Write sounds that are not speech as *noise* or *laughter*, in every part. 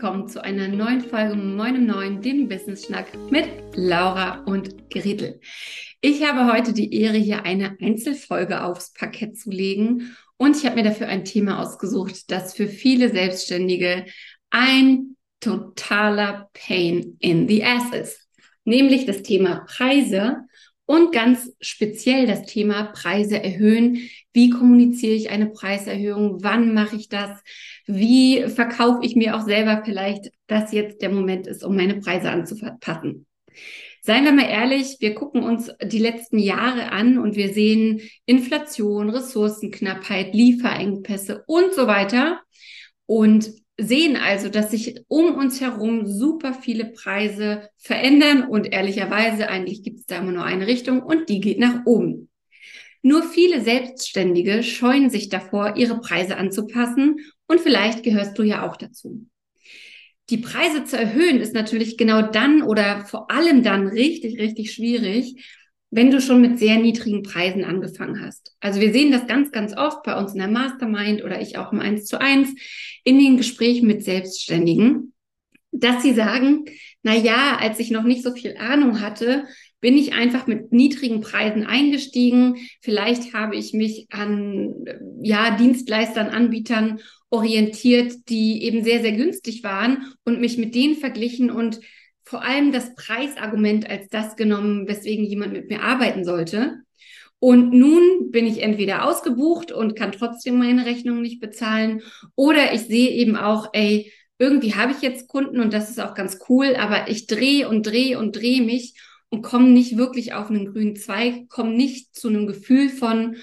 willkommen zu einer neuen Folge Moin im Neuen, dem Business Schnack mit Laura und Gretel. Ich habe heute die Ehre, hier eine Einzelfolge aufs Parkett zu legen und ich habe mir dafür ein Thema ausgesucht, das für viele Selbstständige ein totaler Pain in the Ass ist, nämlich das Thema Preise und ganz speziell das Thema Preise erhöhen. Wie kommuniziere ich eine Preiserhöhung? Wann mache ich das? Wie verkaufe ich mir auch selber vielleicht, dass jetzt der Moment ist, um meine Preise anzupassen? Seien wir mal ehrlich, wir gucken uns die letzten Jahre an und wir sehen Inflation, Ressourcenknappheit, Lieferengpässe und so weiter. Und sehen also, dass sich um uns herum super viele Preise verändern und ehrlicherweise eigentlich gibt es da immer nur eine Richtung und die geht nach oben. Nur viele Selbstständige scheuen sich davor, ihre Preise anzupassen und vielleicht gehörst du ja auch dazu. Die Preise zu erhöhen ist natürlich genau dann oder vor allem dann richtig, richtig schwierig, wenn du schon mit sehr niedrigen Preisen angefangen hast. Also wir sehen das ganz, ganz oft bei uns in der Mastermind oder ich auch im 1 zu 1 in den Gesprächen mit Selbstständigen, dass sie sagen, na ja, als ich noch nicht so viel Ahnung hatte, bin ich einfach mit niedrigen Preisen eingestiegen. Vielleicht habe ich mich an, ja, Dienstleistern, Anbietern orientiert, die eben sehr, sehr günstig waren und mich mit denen verglichen und vor allem das Preisargument als das genommen, weswegen jemand mit mir arbeiten sollte. Und nun bin ich entweder ausgebucht und kann trotzdem meine Rechnung nicht bezahlen oder ich sehe eben auch, ey, irgendwie habe ich jetzt Kunden und das ist auch ganz cool, aber ich drehe und drehe und drehe mich und komme nicht wirklich auf einen grünen Zweig, komme nicht zu einem Gefühl von,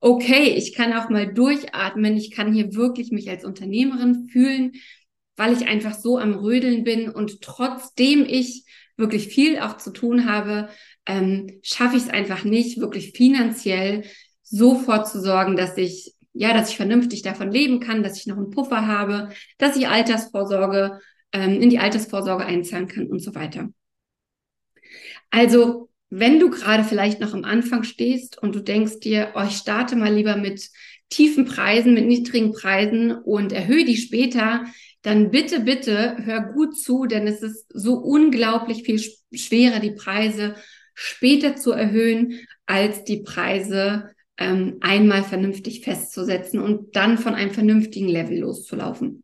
okay, ich kann auch mal durchatmen, ich kann hier wirklich mich als Unternehmerin fühlen, weil ich einfach so am Rödeln bin und trotzdem ich wirklich viel auch zu tun habe, ähm, schaffe ich es einfach nicht, wirklich finanziell so vorzusorgen, dass ich ja, dass ich vernünftig davon leben kann, dass ich noch einen Puffer habe, dass ich Altersvorsorge ähm, in die Altersvorsorge einzahlen kann und so weiter. Also, wenn du gerade vielleicht noch am Anfang stehst und du denkst dir, oh, ich starte mal lieber mit tiefen Preisen, mit niedrigen Preisen und erhöhe die später, dann bitte, bitte hör gut zu, denn es ist so unglaublich viel schwerer, die Preise später zu erhöhen, als die Preise ähm, einmal vernünftig festzusetzen und dann von einem vernünftigen Level loszulaufen.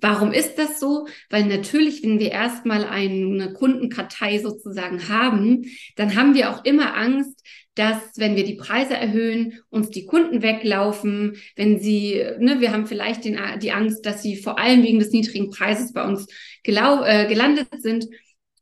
Warum ist das so? Weil natürlich, wenn wir erstmal eine Kundenkartei sozusagen haben, dann haben wir auch immer Angst, dass wenn wir die Preise erhöhen, uns die Kunden weglaufen, wenn sie, ne, wir haben vielleicht den, die Angst, dass sie vor allem wegen des niedrigen Preises bei uns gelau, äh, gelandet sind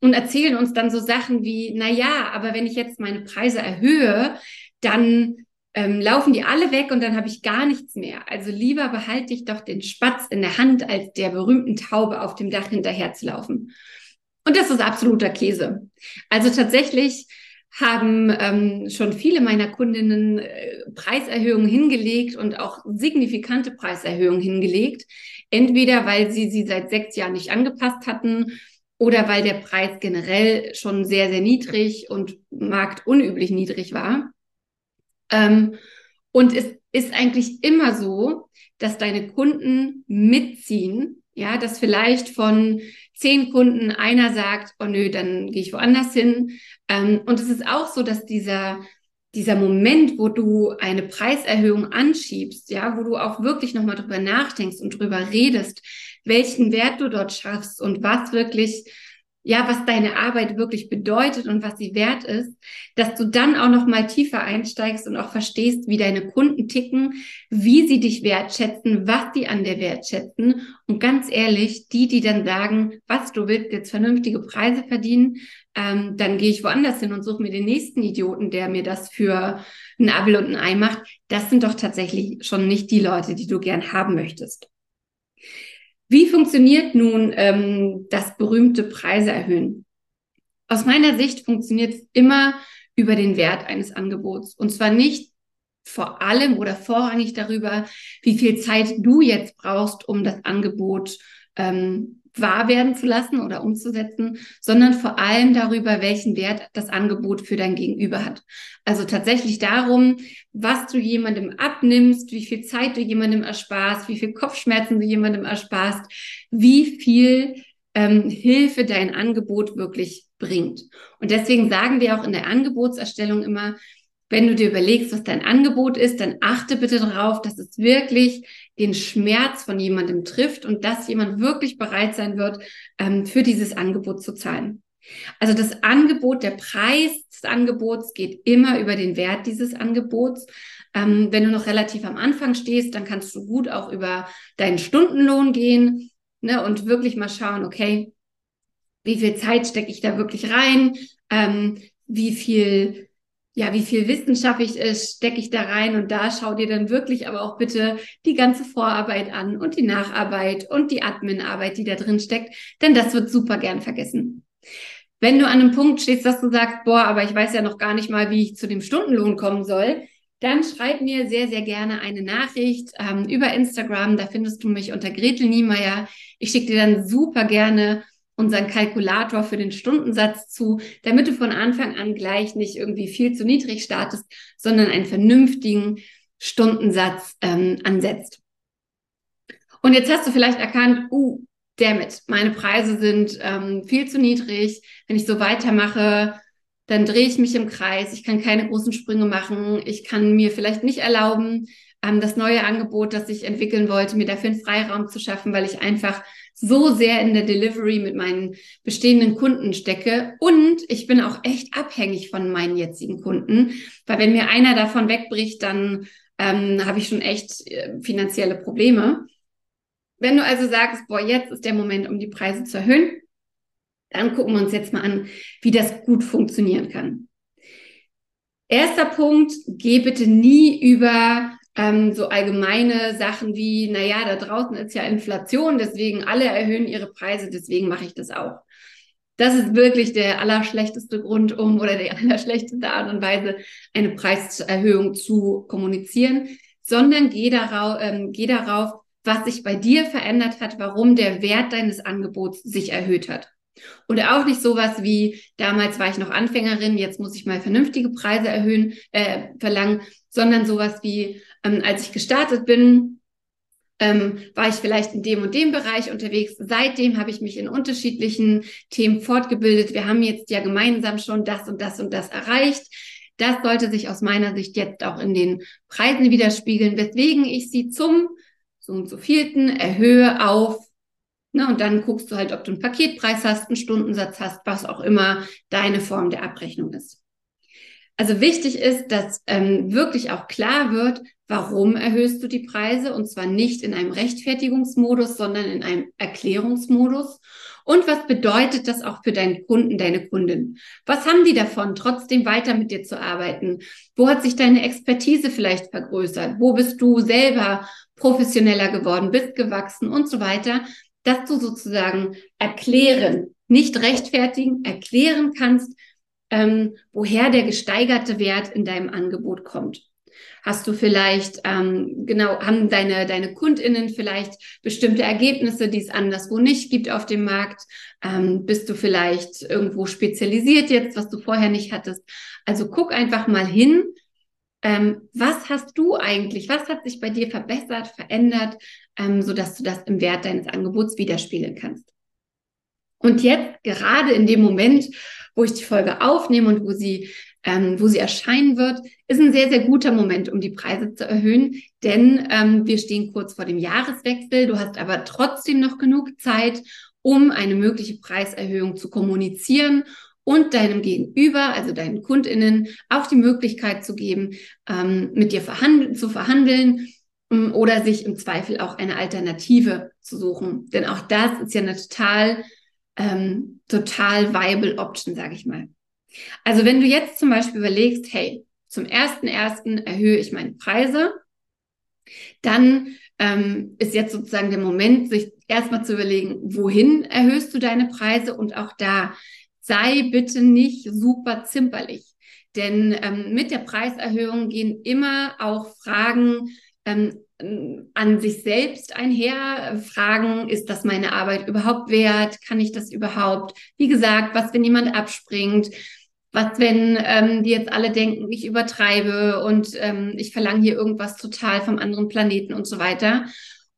und erzählen uns dann so Sachen wie, na ja, aber wenn ich jetzt meine Preise erhöhe, dann ähm, laufen die alle weg und dann habe ich gar nichts mehr. Also lieber behalte ich doch den Spatz in der Hand, als der berühmten Taube auf dem Dach hinterherzulaufen. Und das ist absoluter Käse. Also tatsächlich haben ähm, schon viele meiner Kundinnen äh, Preiserhöhungen hingelegt und auch signifikante Preiserhöhungen hingelegt. Entweder weil sie sie seit sechs Jahren nicht angepasst hatten oder weil der Preis generell schon sehr, sehr niedrig und marktunüblich niedrig war. Ähm, und es ist eigentlich immer so, dass deine Kunden mitziehen, ja, dass vielleicht von zehn Kunden einer sagt, oh nö, dann gehe ich woanders hin. Ähm, und es ist auch so, dass dieser, dieser Moment, wo du eine Preiserhöhung anschiebst, ja, wo du auch wirklich nochmal drüber nachdenkst und drüber redest, welchen Wert du dort schaffst und was wirklich ja, was deine Arbeit wirklich bedeutet und was sie wert ist, dass du dann auch noch mal tiefer einsteigst und auch verstehst, wie deine Kunden ticken, wie sie dich wertschätzen, was sie an dir wertschätzen und ganz ehrlich, die, die dann sagen, was du willst jetzt vernünftige Preise verdienen, ähm, dann gehe ich woanders hin und suche mir den nächsten Idioten, der mir das für ein Abel und ein Ei macht. Das sind doch tatsächlich schon nicht die Leute, die du gern haben möchtest. Wie funktioniert nun ähm, das berühmte Preise erhöhen? Aus meiner Sicht funktioniert es immer über den Wert eines Angebots. Und zwar nicht vor allem oder vorrangig darüber, wie viel Zeit du jetzt brauchst, um das Angebot ähm, wahr werden zu lassen oder umzusetzen, sondern vor allem darüber, welchen Wert das Angebot für dein Gegenüber hat. Also tatsächlich darum, was du jemandem abnimmst, wie viel Zeit du jemandem ersparst, wie viel Kopfschmerzen du jemandem ersparst, wie viel ähm, Hilfe dein Angebot wirklich bringt. Und deswegen sagen wir auch in der Angebotserstellung immer, wenn du dir überlegst, was dein Angebot ist, dann achte bitte darauf, dass es wirklich den Schmerz von jemandem trifft und dass jemand wirklich bereit sein wird, ähm, für dieses Angebot zu zahlen. Also das Angebot, der Preis des Angebots geht immer über den Wert dieses Angebots. Ähm, wenn du noch relativ am Anfang stehst, dann kannst du gut auch über deinen Stundenlohn gehen ne, und wirklich mal schauen, okay, wie viel Zeit stecke ich da wirklich rein? Ähm, wie viel ja, wie viel Wissen schaffe ich, äh, stecke ich da rein und da schau dir dann wirklich aber auch bitte die ganze Vorarbeit an und die Nacharbeit und die Adminarbeit, die da drin steckt, denn das wird super gern vergessen. Wenn du an einem Punkt stehst, dass du sagst, boah, aber ich weiß ja noch gar nicht mal, wie ich zu dem Stundenlohn kommen soll, dann schreib mir sehr, sehr gerne eine Nachricht ähm, über Instagram. Da findest du mich unter Gretel Niemeyer. Ich schicke dir dann super gerne unseren Kalkulator für den Stundensatz zu, damit du von Anfang an gleich nicht irgendwie viel zu niedrig startest, sondern einen vernünftigen Stundensatz ähm, ansetzt. Und jetzt hast du vielleicht erkannt, uh, damit, meine Preise sind ähm, viel zu niedrig. Wenn ich so weitermache, dann drehe ich mich im Kreis. Ich kann keine großen Sprünge machen. Ich kann mir vielleicht nicht erlauben, ähm, das neue Angebot, das ich entwickeln wollte, mir dafür einen Freiraum zu schaffen, weil ich einfach so sehr in der Delivery mit meinen bestehenden Kunden stecke. Und ich bin auch echt abhängig von meinen jetzigen Kunden, weil wenn mir einer davon wegbricht, dann ähm, habe ich schon echt äh, finanzielle Probleme. Wenn du also sagst, boah, jetzt ist der Moment, um die Preise zu erhöhen, dann gucken wir uns jetzt mal an, wie das gut funktionieren kann. Erster Punkt, geh bitte nie über ähm, so allgemeine Sachen wie, naja, da draußen ist ja Inflation, deswegen alle erhöhen ihre Preise, deswegen mache ich das auch. Das ist wirklich der allerschlechteste Grund, um oder die *laughs* allerschlechteste Art und Weise, eine Preiserhöhung zu kommunizieren, sondern geh darauf, ähm, geh darauf, was sich bei dir verändert hat, warum der Wert deines Angebots sich erhöht hat. Und auch nicht sowas wie, damals war ich noch Anfängerin, jetzt muss ich mal vernünftige Preise erhöhen, äh, verlangen, sondern sowas wie, ähm, als ich gestartet bin, ähm, war ich vielleicht in dem und dem Bereich unterwegs. Seitdem habe ich mich in unterschiedlichen Themen fortgebildet. Wir haben jetzt ja gemeinsam schon das und das und das erreicht. Das sollte sich aus meiner Sicht jetzt auch in den Preisen widerspiegeln, weswegen ich sie zum so und so vierten erhöhe auf. Ne, und dann guckst du halt, ob du einen Paketpreis hast, einen Stundensatz hast, was auch immer deine Form der Abrechnung ist. Also wichtig ist, dass ähm, wirklich auch klar wird, warum erhöhst du die Preise und zwar nicht in einem Rechtfertigungsmodus, sondern in einem Erklärungsmodus. Und was bedeutet das auch für deinen Kunden, deine Kundin? Was haben die davon, trotzdem weiter mit dir zu arbeiten? Wo hat sich deine Expertise vielleicht vergrößert? Wo bist du selber professioneller geworden, bist gewachsen und so weiter? Dass du sozusagen erklären, nicht rechtfertigen, erklären kannst, ähm, woher der gesteigerte Wert in deinem Angebot kommt. Hast du vielleicht, ähm, genau, haben deine, deine KundInnen vielleicht bestimmte Ergebnisse, die es anderswo nicht gibt auf dem Markt? Ähm, bist du vielleicht irgendwo spezialisiert jetzt, was du vorher nicht hattest? Also guck einfach mal hin, ähm, was hast du eigentlich, was hat sich bei dir verbessert, verändert, ähm, sodass du das im Wert deines Angebots widerspiegeln kannst. Und jetzt, gerade in dem Moment, wo ich die Folge aufnehme und wo sie, ähm, wo sie erscheinen wird, ist ein sehr, sehr guter Moment, um die Preise zu erhöhen, denn ähm, wir stehen kurz vor dem Jahreswechsel. Du hast aber trotzdem noch genug Zeit, um eine mögliche Preiserhöhung zu kommunizieren und deinem Gegenüber, also deinen KundInnen, auch die Möglichkeit zu geben, ähm, mit dir verhandeln, zu verhandeln ähm, oder sich im Zweifel auch eine Alternative zu suchen. Denn auch das ist ja eine total ähm, total viable Option, sage ich mal. Also wenn du jetzt zum Beispiel überlegst, hey, zum ersten ersten erhöhe ich meine Preise, dann ähm, ist jetzt sozusagen der Moment, sich erstmal zu überlegen, wohin erhöhst du deine Preise und auch da sei bitte nicht super zimperlich. Denn ähm, mit der Preiserhöhung gehen immer auch Fragen ähm, an sich selbst einher fragen, ist das meine Arbeit überhaupt wert? Kann ich das überhaupt? Wie gesagt, was, wenn jemand abspringt? Was, wenn ähm, die jetzt alle denken, ich übertreibe und ähm, ich verlange hier irgendwas total vom anderen Planeten und so weiter.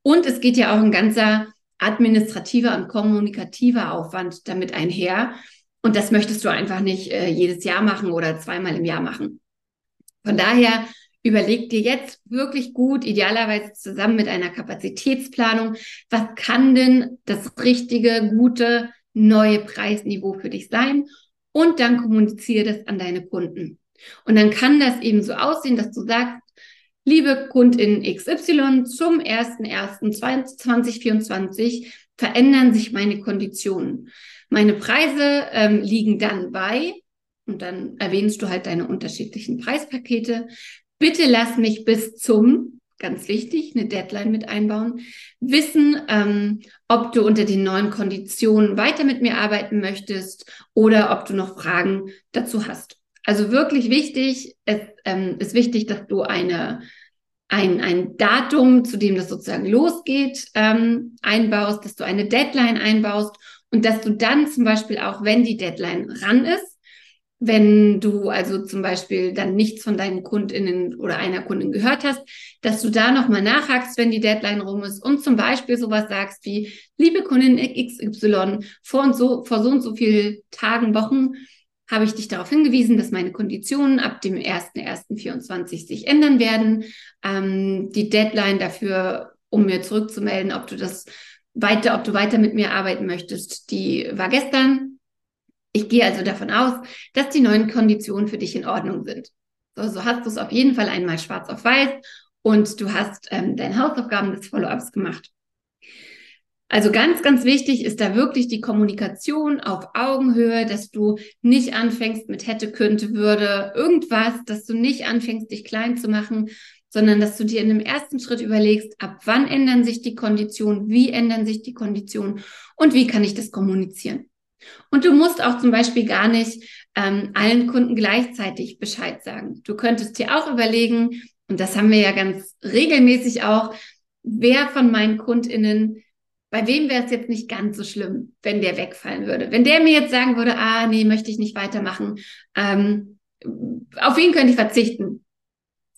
Und es geht ja auch ein ganzer administrativer und kommunikativer Aufwand damit einher. Und das möchtest du einfach nicht äh, jedes Jahr machen oder zweimal im Jahr machen. Von daher überleg dir jetzt wirklich gut, idealerweise zusammen mit einer Kapazitätsplanung, was kann denn das richtige, gute, neue Preisniveau für dich sein? Und dann kommuniziere das an deine Kunden. Und dann kann das eben so aussehen, dass du sagst, liebe Kundin XY, zum 01.01.2024 verändern sich meine Konditionen. Meine Preise ähm, liegen dann bei, und dann erwähnst du halt deine unterschiedlichen Preispakete. Bitte lass mich bis zum, ganz wichtig, eine Deadline mit einbauen, wissen, ähm, ob du unter den neuen Konditionen weiter mit mir arbeiten möchtest oder ob du noch Fragen dazu hast. Also wirklich wichtig, es ähm, ist wichtig, dass du eine ein, ein Datum, zu dem das sozusagen losgeht, ähm, einbaust, dass du eine Deadline einbaust und dass du dann zum Beispiel auch, wenn die Deadline ran ist, wenn du also zum Beispiel dann nichts von deinen KundInnen oder einer Kundin gehört hast, dass du da nochmal nachhakst, wenn die Deadline rum ist und zum Beispiel sowas sagst wie, liebe Kundin XY, vor und so, vor so und so viel Tagen, Wochen habe ich dich darauf hingewiesen, dass meine Konditionen ab dem 1.1.24 sich ändern werden. Ähm, die Deadline dafür, um mir zurückzumelden, ob du das weiter, ob du weiter mit mir arbeiten möchtest, die war gestern. Ich gehe also davon aus, dass die neuen Konditionen für dich in Ordnung sind. So, so hast du es auf jeden Fall einmal schwarz auf weiß und du hast ähm, deine Hausaufgaben des Follow-ups gemacht. Also ganz, ganz wichtig ist da wirklich die Kommunikation auf Augenhöhe, dass du nicht anfängst mit hätte, könnte, würde, irgendwas, dass du nicht anfängst, dich klein zu machen, sondern dass du dir in dem ersten Schritt überlegst, ab wann ändern sich die Konditionen, wie ändern sich die Konditionen und wie kann ich das kommunizieren. Und du musst auch zum Beispiel gar nicht ähm, allen Kunden gleichzeitig Bescheid sagen. Du könntest dir auch überlegen, und das haben wir ja ganz regelmäßig auch, wer von meinen KundInnen, bei wem wäre es jetzt nicht ganz so schlimm, wenn der wegfallen würde. Wenn der mir jetzt sagen würde, ah, nee, möchte ich nicht weitermachen, ähm, auf wen könnte ich verzichten?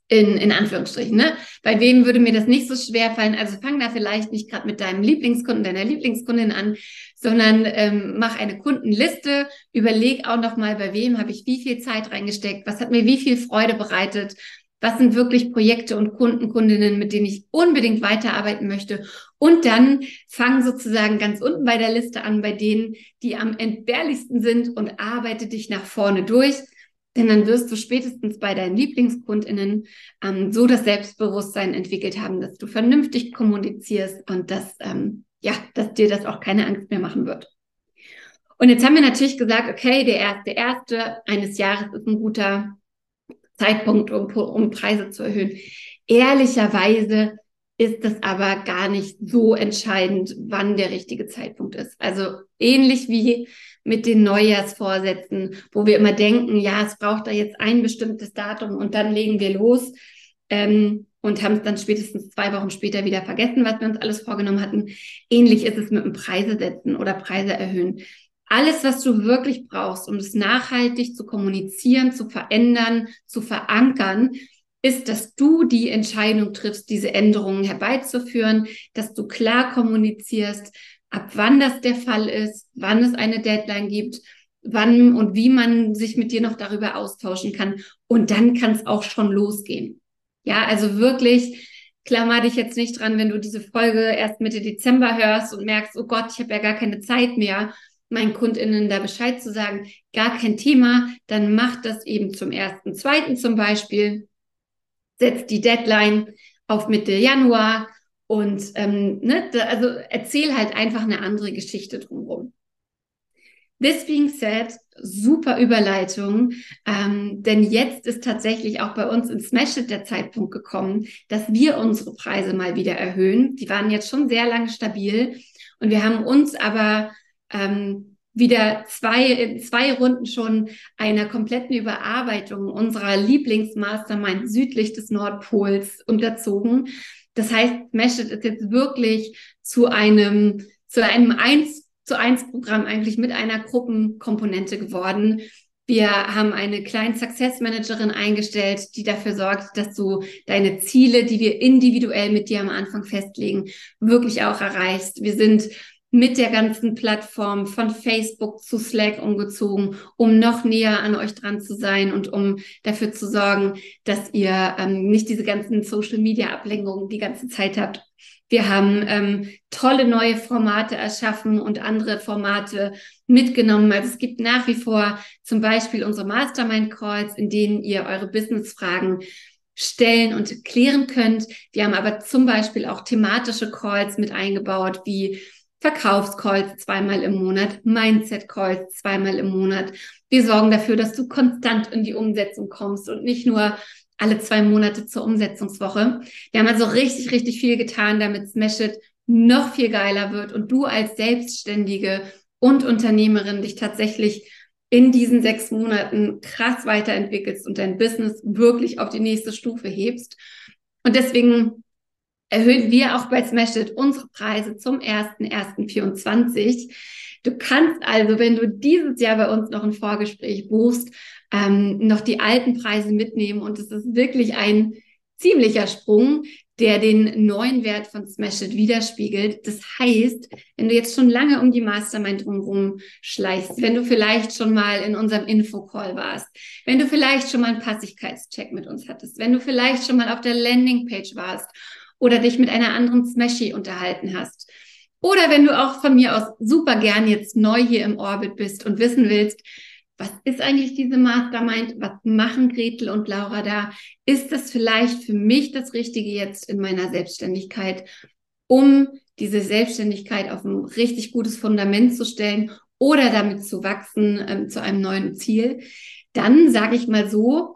In, in Anführungsstrichen. Ne? Bei wem würde mir das nicht so schwer fallen? Also fang da vielleicht nicht gerade mit deinem Lieblingskunden, deiner Lieblingskundin an, sondern ähm, mach eine Kundenliste, überleg auch nochmal, bei wem habe ich wie viel Zeit reingesteckt, was hat mir wie viel Freude bereitet, was sind wirklich Projekte und Kunden, Kundinnen, mit denen ich unbedingt weiterarbeiten möchte. Und dann fang sozusagen ganz unten bei der Liste an, bei denen, die am entbehrlichsten sind und arbeite dich nach vorne durch denn dann wirst du spätestens bei deinen LieblingskundInnen ähm, so das Selbstbewusstsein entwickelt haben, dass du vernünftig kommunizierst und dass, ähm, ja, dass dir das auch keine Angst mehr machen wird. Und jetzt haben wir natürlich gesagt, okay, der erste, erste eines Jahres ist ein guter Zeitpunkt, um, um Preise zu erhöhen. Ehrlicherweise ist das aber gar nicht so entscheidend, wann der richtige Zeitpunkt ist. Also ähnlich wie mit den Neujahrsvorsätzen, wo wir immer denken, ja, es braucht da jetzt ein bestimmtes Datum und dann legen wir los ähm, und haben es dann spätestens zwei Wochen später wieder vergessen, was wir uns alles vorgenommen hatten. Ähnlich ist es mit dem Preise setzen oder Preise erhöhen. Alles, was du wirklich brauchst, um es nachhaltig zu kommunizieren, zu verändern, zu verankern, ist, dass du die Entscheidung triffst, diese Änderungen herbeizuführen, dass du klar kommunizierst, ab wann das der Fall ist, wann es eine Deadline gibt, wann und wie man sich mit dir noch darüber austauschen kann. Und dann kann es auch schon losgehen. Ja, also wirklich, klammer dich jetzt nicht dran, wenn du diese Folge erst Mitte Dezember hörst und merkst, oh Gott, ich habe ja gar keine Zeit mehr, meinen KundInnen da Bescheid zu sagen. Gar kein Thema. Dann mach das eben zum ersten, zweiten zum Beispiel. Setz die Deadline auf Mitte Januar und ähm, ne, da, also erzähl halt einfach eine andere Geschichte drumherum. This being said, super Überleitung, ähm, denn jetzt ist tatsächlich auch bei uns in Smash It der Zeitpunkt gekommen, dass wir unsere Preise mal wieder erhöhen. Die waren jetzt schon sehr lange stabil und wir haben uns aber ähm, wieder zwei, in zwei Runden schon einer kompletten Überarbeitung unserer Lieblingsmastermind südlich des Nordpols unterzogen Das heißt, Meshit ist jetzt wirklich zu einem, zu einem eins zu eins Programm eigentlich mit einer Gruppenkomponente geworden. Wir haben eine kleine Success Managerin eingestellt, die dafür sorgt, dass du deine Ziele, die wir individuell mit dir am Anfang festlegen, wirklich auch erreichst. Wir sind mit der ganzen Plattform von Facebook zu Slack umgezogen, um noch näher an euch dran zu sein und um dafür zu sorgen, dass ihr ähm, nicht diese ganzen Social-Media-Ablenkungen die ganze Zeit habt. Wir haben ähm, tolle neue Formate erschaffen und andere Formate mitgenommen. Also es gibt nach wie vor zum Beispiel unsere Mastermind-Calls, in denen ihr eure Business-Fragen stellen und klären könnt. Wir haben aber zum Beispiel auch thematische Calls mit eingebaut, wie Verkaufscalls zweimal im Monat, Mindset-Calls zweimal im Monat. Wir sorgen dafür, dass du konstant in die Umsetzung kommst und nicht nur alle zwei Monate zur Umsetzungswoche. Wir haben also richtig, richtig viel getan, damit Smashit noch viel geiler wird und du als Selbstständige und Unternehmerin dich tatsächlich in diesen sechs Monaten krass weiterentwickelst und dein Business wirklich auf die nächste Stufe hebst. Und deswegen erhöhen wir auch bei Smashit unsere Preise zum 1.1.24. Du kannst also, wenn du dieses Jahr bei uns noch ein Vorgespräch buchst, ähm, noch die alten Preise mitnehmen. Und es ist wirklich ein ziemlicher Sprung, der den neuen Wert von Smashit widerspiegelt. Das heißt, wenn du jetzt schon lange um die Mastermind drumherum schleichst, wenn du vielleicht schon mal in unserem Infocall warst, wenn du vielleicht schon mal einen Passigkeitscheck mit uns hattest, wenn du vielleicht schon mal auf der Landingpage warst oder dich mit einer anderen Smashy unterhalten hast. Oder wenn du auch von mir aus super gern jetzt neu hier im Orbit bist und wissen willst, was ist eigentlich diese Mastermind? Was machen Gretel und Laura da? Ist das vielleicht für mich das Richtige jetzt in meiner Selbstständigkeit, um diese Selbstständigkeit auf ein richtig gutes Fundament zu stellen oder damit zu wachsen ähm, zu einem neuen Ziel? Dann sage ich mal so,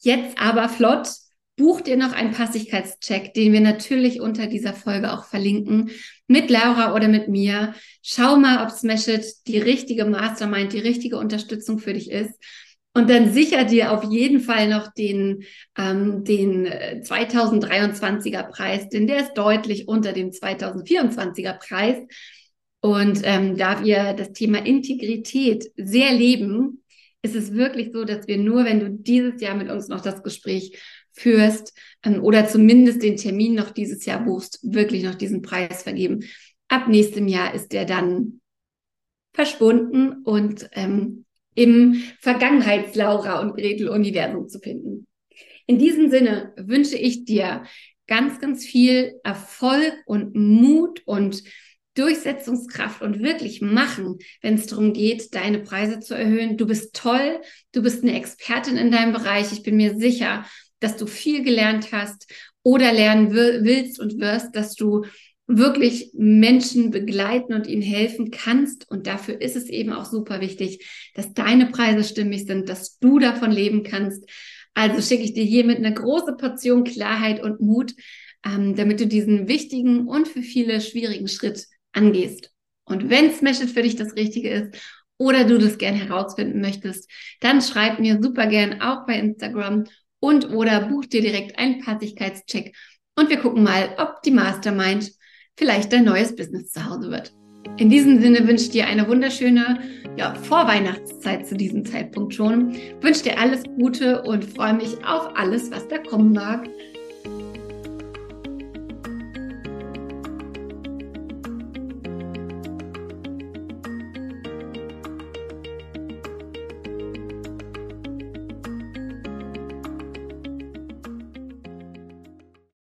jetzt aber flott, buch dir noch einen Passigkeitscheck, den wir natürlich unter dieser Folge auch verlinken, mit Laura oder mit mir. Schau mal, ob Smashit die richtige Mastermind, die richtige Unterstützung für dich ist. Und dann sicher dir auf jeden Fall noch den, ähm, den 2023er äh, Preis, denn der ist deutlich unter dem 2024er Preis. Und ähm, da wir das Thema Integrität sehr leben, ist es wirklich so, dass wir nur, wenn du dieses Jahr mit uns noch das Gespräch führst ähm, oder zumindest den Termin noch dieses Jahr buchst, wirklich noch diesen Preis vergeben. Ab nächstem Jahr ist der dann verschwunden und ähm, im Vergangenheits-Laura und Gretel-Universum zu finden. In diesem Sinne wünsche ich dir ganz, ganz viel Erfolg und Mut und Durchsetzungskraft und wirklich machen, wenn es darum geht, deine Preise zu erhöhen. Du bist toll, du bist eine Expertin in deinem Bereich. Ich bin mir sicher, dass du viel gelernt hast oder lernen willst und wirst, dass du wirklich Menschen begleiten und ihnen helfen kannst. Und dafür ist es eben auch super wichtig, dass deine Preise stimmig sind, dass du davon leben kannst. Also schicke ich dir hiermit eine große Portion Klarheit und Mut, ähm, damit du diesen wichtigen und für viele schwierigen Schritt angehst. Und wenn Smash für dich das Richtige ist oder du das gern herausfinden möchtest, dann schreib mir super gern auch bei Instagram und oder buch dir direkt einen Passigkeitscheck und wir gucken mal, ob die Mastermind vielleicht dein neues Business zu Hause wird. In diesem Sinne wünsche ich dir eine wunderschöne ja, Vorweihnachtszeit zu diesem Zeitpunkt schon. Wünsche dir alles Gute und freue mich auf alles, was da kommen mag.